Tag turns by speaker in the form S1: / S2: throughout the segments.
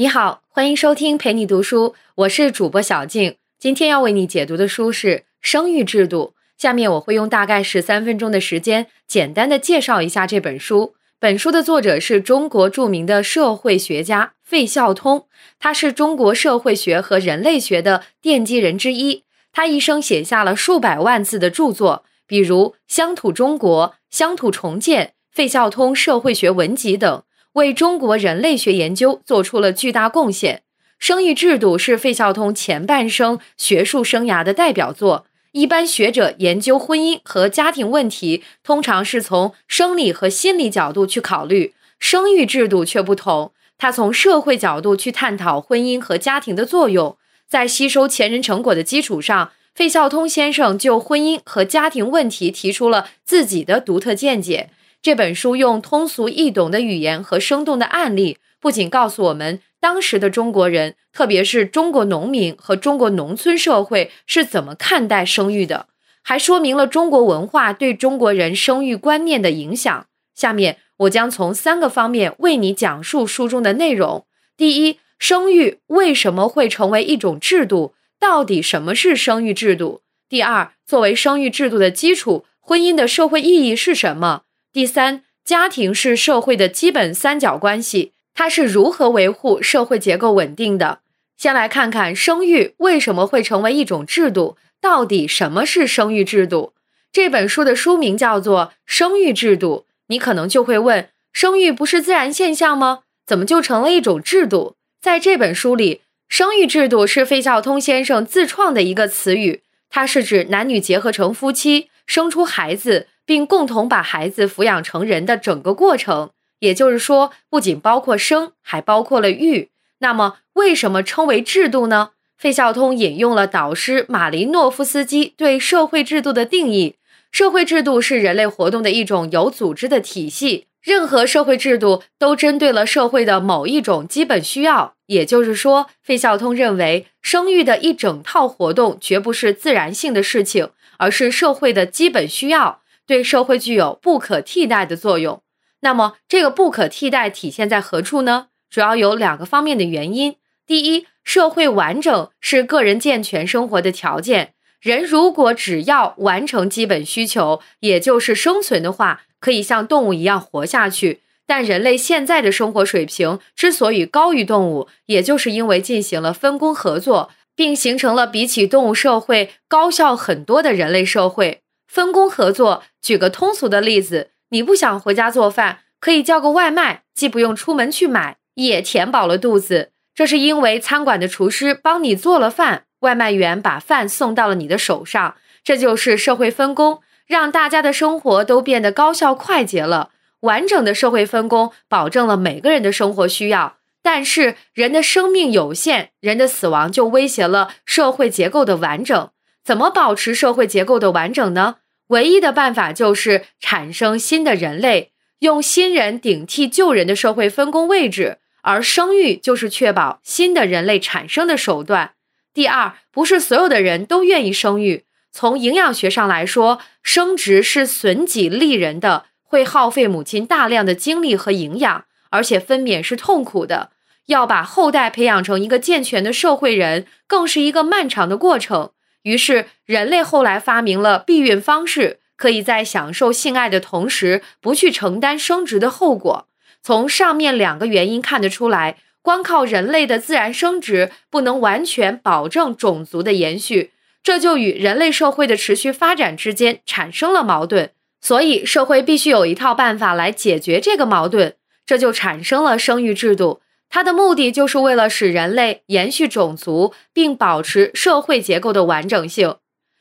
S1: 你好，欢迎收听陪你读书，我是主播小静。今天要为你解读的书是《生育制度》。下面我会用大概十三分钟的时间，简单的介绍一下这本书。本书的作者是中国著名的社会学家费孝通，他是中国社会学和人类学的奠基人之一。他一生写下了数百万字的著作，比如《乡土中国》《乡土重建》《费孝通社会学文集》等。为中国人类学研究做出了巨大贡献。生育制度是费孝通前半生学术生涯的代表作。一般学者研究婚姻和家庭问题，通常是从生理和心理角度去考虑，生育制度却不同。他从社会角度去探讨婚姻和家庭的作用。在吸收前人成果的基础上，费孝通先生就婚姻和家庭问题提出了自己的独特见解。这本书用通俗易懂的语言和生动的案例，不仅告诉我们当时的中国人，特别是中国农民和中国农村社会是怎么看待生育的，还说明了中国文化对中国人生育观念的影响。下面我将从三个方面为你讲述书中的内容：第一，生育为什么会成为一种制度？到底什么是生育制度？第二，作为生育制度的基础，婚姻的社会意义是什么？第三，家庭是社会的基本三角关系，它是如何维护社会结构稳定的？先来看看生育为什么会成为一种制度，到底什么是生育制度？这本书的书名叫做《生育制度》，你可能就会问：生育不是自然现象吗？怎么就成了一种制度？在这本书里，生育制度是费孝通先生自创的一个词语，它是指男女结合成夫妻，生出孩子。并共同把孩子抚养成人的整个过程，也就是说，不仅包括生，还包括了育。那么，为什么称为制度呢？费孝通引用了导师马林诺夫斯基对社会制度的定义：社会制度是人类活动的一种有组织的体系。任何社会制度都针对了社会的某一种基本需要。也就是说，费孝通认为，生育的一整套活动绝不是自然性的事情，而是社会的基本需要。对社会具有不可替代的作用。那么，这个不可替代体现在何处呢？主要有两个方面的原因。第一，社会完整是个人健全生活的条件。人如果只要完成基本需求，也就是生存的话，可以像动物一样活下去。但人类现在的生活水平之所以高于动物，也就是因为进行了分工合作，并形成了比起动物社会高效很多的人类社会。分工合作，举个通俗的例子，你不想回家做饭，可以叫个外卖，既不用出门去买，也填饱了肚子。这是因为餐馆的厨师帮你做了饭，外卖员把饭送到了你的手上。这就是社会分工，让大家的生活都变得高效快捷了。完整的社会分工保证了每个人的生活需要，但是人的生命有限，人的死亡就威胁了社会结构的完整。怎么保持社会结构的完整呢？唯一的办法就是产生新的人类，用新人顶替旧人的社会分工位置，而生育就是确保新的人类产生的手段。第二，不是所有的人都愿意生育。从营养学上来说，生殖是损己利人的，会耗费母亲大量的精力和营养，而且分娩是痛苦的。要把后代培养成一个健全的社会人，更是一个漫长的过程。于是，人类后来发明了避孕方式，可以在享受性爱的同时，不去承担生殖的后果。从上面两个原因看得出来，光靠人类的自然生殖不能完全保证种族的延续，这就与人类社会的持续发展之间产生了矛盾。所以，社会必须有一套办法来解决这个矛盾，这就产生了生育制度。它的目的就是为了使人类延续种族，并保持社会结构的完整性。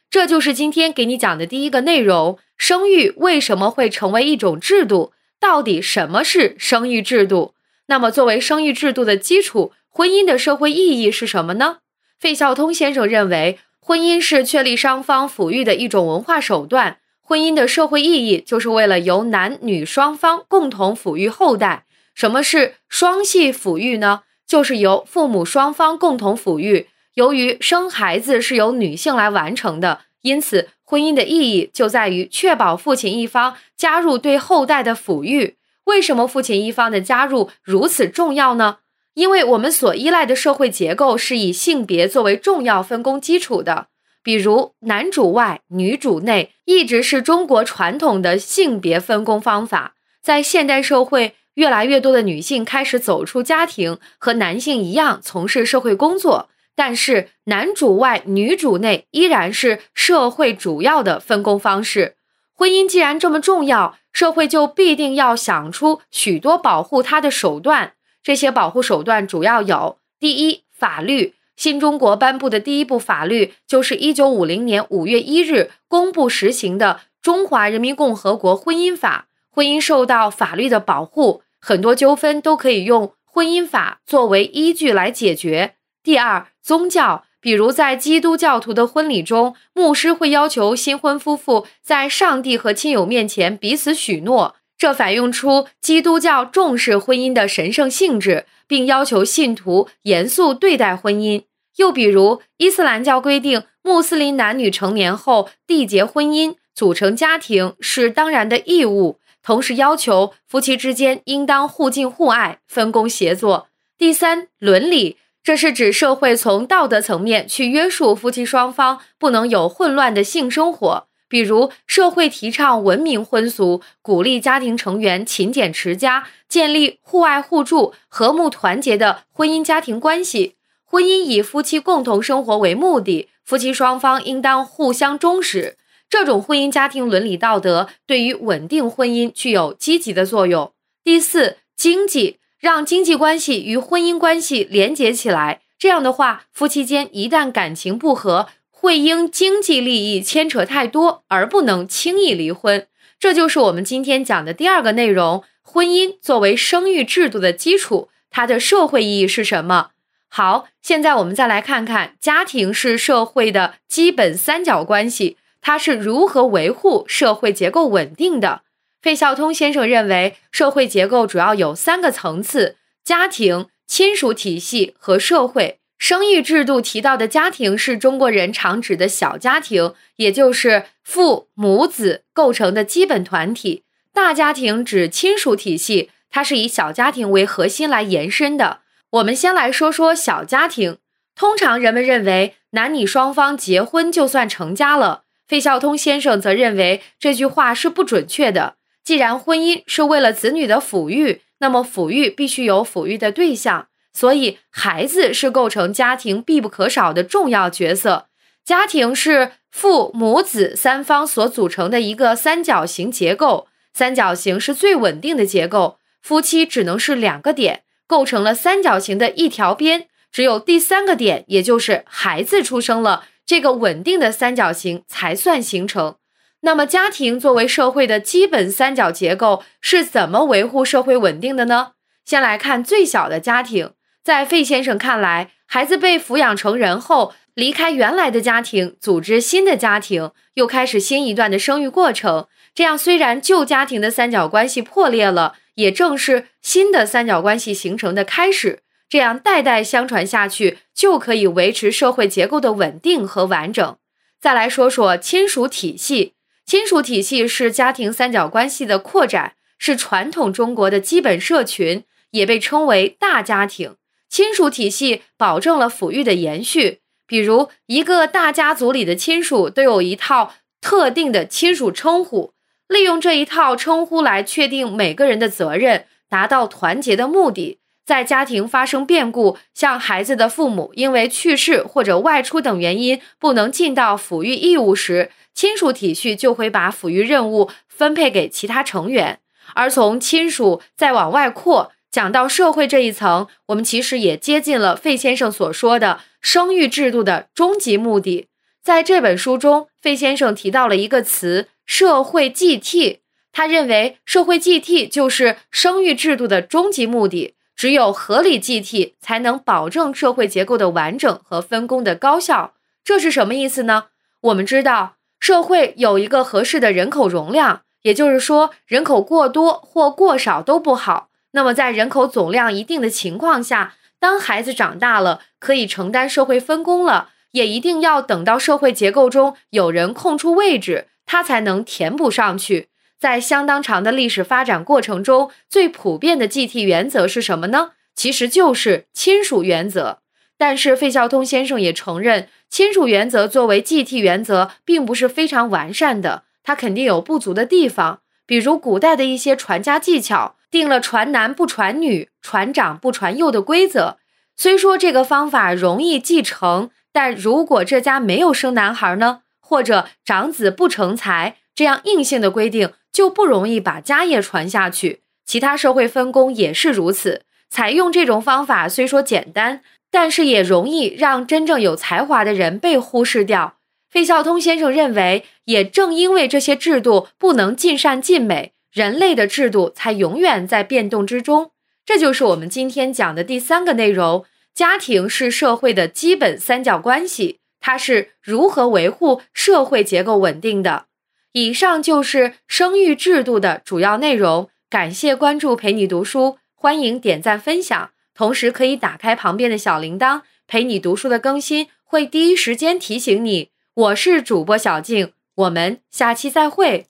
S1: 这就是今天给你讲的第一个内容：生育为什么会成为一种制度？到底什么是生育制度？那么，作为生育制度的基础，婚姻的社会意义是什么呢？费孝通先生认为，婚姻是确立双方抚育的一种文化手段。婚姻的社会意义就是为了由男女双方共同抚育后代。什么是双系抚育呢？就是由父母双方共同抚育。由于生孩子是由女性来完成的，因此婚姻的意义就在于确保父亲一方加入对后代的抚育。为什么父亲一方的加入如此重要呢？因为我们所依赖的社会结构是以性别作为重要分工基础的，比如男主外女主内，一直是中国传统的性别分工方法。在现代社会，越来越多的女性开始走出家庭，和男性一样从事社会工作，但是男主外女主内依然是社会主要的分工方式。婚姻既然这么重要，社会就必定要想出许多保护它的手段。这些保护手段主要有：第一，法律。新中国颁布的第一部法律就是一九五零年五月一日公布实行的《中华人民共和国婚姻法》，婚姻受到法律的保护，很多纠纷都可以用婚姻法作为依据来解决。第二，宗教，比如在基督教徒的婚礼中，牧师会要求新婚夫妇在上帝和亲友面前彼此许诺。这反映出基督教重视婚姻的神圣性质，并要求信徒严肃对待婚姻。又比如，伊斯兰教规定，穆斯林男女成年后缔结婚姻、组成家庭是当然的义务，同时要求夫妻之间应当互敬互爱、分工协作。第三，伦理，这是指社会从道德层面去约束夫妻双方不能有混乱的性生活。比如，社会提倡文明婚俗，鼓励家庭成员勤俭持家，建立互爱互助、和睦团结的婚姻家庭关系。婚姻以夫妻共同生活为目的，夫妻双方应当互相忠实。这种婚姻家庭伦理道德对于稳定婚姻具有积极的作用。第四，经济让经济关系与婚姻关系连结起来，这样的话，夫妻间一旦感情不和。会因经济利益牵扯太多而不能轻易离婚，这就是我们今天讲的第二个内容：婚姻作为生育制度的基础，它的社会意义是什么？好，现在我们再来看看家庭是社会的基本三角关系，它是如何维护社会结构稳定的。费孝通先生认为，社会结构主要有三个层次：家庭、亲属体系和社会。生育制度提到的家庭是中国人常指的小家庭，也就是父母子构成的基本团体。大家庭指亲属体系，它是以小家庭为核心来延伸的。我们先来说说小家庭。通常人们认为男女双方结婚就算成家了，费孝通先生则认为这句话是不准确的。既然婚姻是为了子女的抚育，那么抚育必须有抚育的对象。所以，孩子是构成家庭必不可少的重要角色。家庭是父母子三方所组成的一个三角形结构，三角形是最稳定的结构。夫妻只能是两个点，构成了三角形的一条边。只有第三个点，也就是孩子出生了，这个稳定的三角形才算形成。那么，家庭作为社会的基本三角结构，是怎么维护社会稳定的呢？先来看最小的家庭。在费先生看来，孩子被抚养成人后，离开原来的家庭，组织新的家庭，又开始新一段的生育过程。这样，虽然旧家庭的三角关系破裂了，也正是新的三角关系形成的开始。这样代代相传下去，就可以维持社会结构的稳定和完整。再来说说亲属体系，亲属体系是家庭三角关系的扩展，是传统中国的基本社群，也被称为大家庭。亲属体系保证了抚育的延续，比如一个大家族里的亲属都有一套特定的亲属称呼，利用这一套称呼来确定每个人的责任，达到团结的目的。在家庭发生变故，像孩子的父母因为去世或者外出等原因不能尽到抚育义务时，亲属体系就会把抚育任务分配给其他成员，而从亲属再往外扩。讲到社会这一层，我们其实也接近了费先生所说的生育制度的终极目的。在这本书中，费先生提到了一个词“社会继替”，他认为社会继替就是生育制度的终极目的。只有合理继替，才能保证社会结构的完整和分工的高效。这是什么意思呢？我们知道，社会有一个合适的人口容量，也就是说，人口过多或过少都不好。那么，在人口总量一定的情况下，当孩子长大了，可以承担社会分工了，也一定要等到社会结构中有人空出位置，他才能填补上去。在相当长的历史发展过程中，最普遍的继替原则是什么呢？其实就是亲属原则。但是费孝通先生也承认，亲属原则作为继替原则，并不是非常完善的，它肯定有不足的地方。比如古代的一些传家技巧，定了传男不传女、传长不传幼的规则。虽说这个方法容易继承，但如果这家没有生男孩呢，或者长子不成才，这样硬性的规定就不容易把家业传下去。其他社会分工也是如此。采用这种方法虽说简单，但是也容易让真正有才华的人被忽视掉。费孝通先生认为，也正因为这些制度不能尽善尽美，人类的制度才永远在变动之中。这就是我们今天讲的第三个内容：家庭是社会的基本三角关系，它是如何维护社会结构稳定的。以上就是生育制度的主要内容。感谢关注，陪你读书。欢迎点赞分享，同时可以打开旁边的小铃铛，陪你读书的更新会第一时间提醒你。我是主播小静，我们下期再会。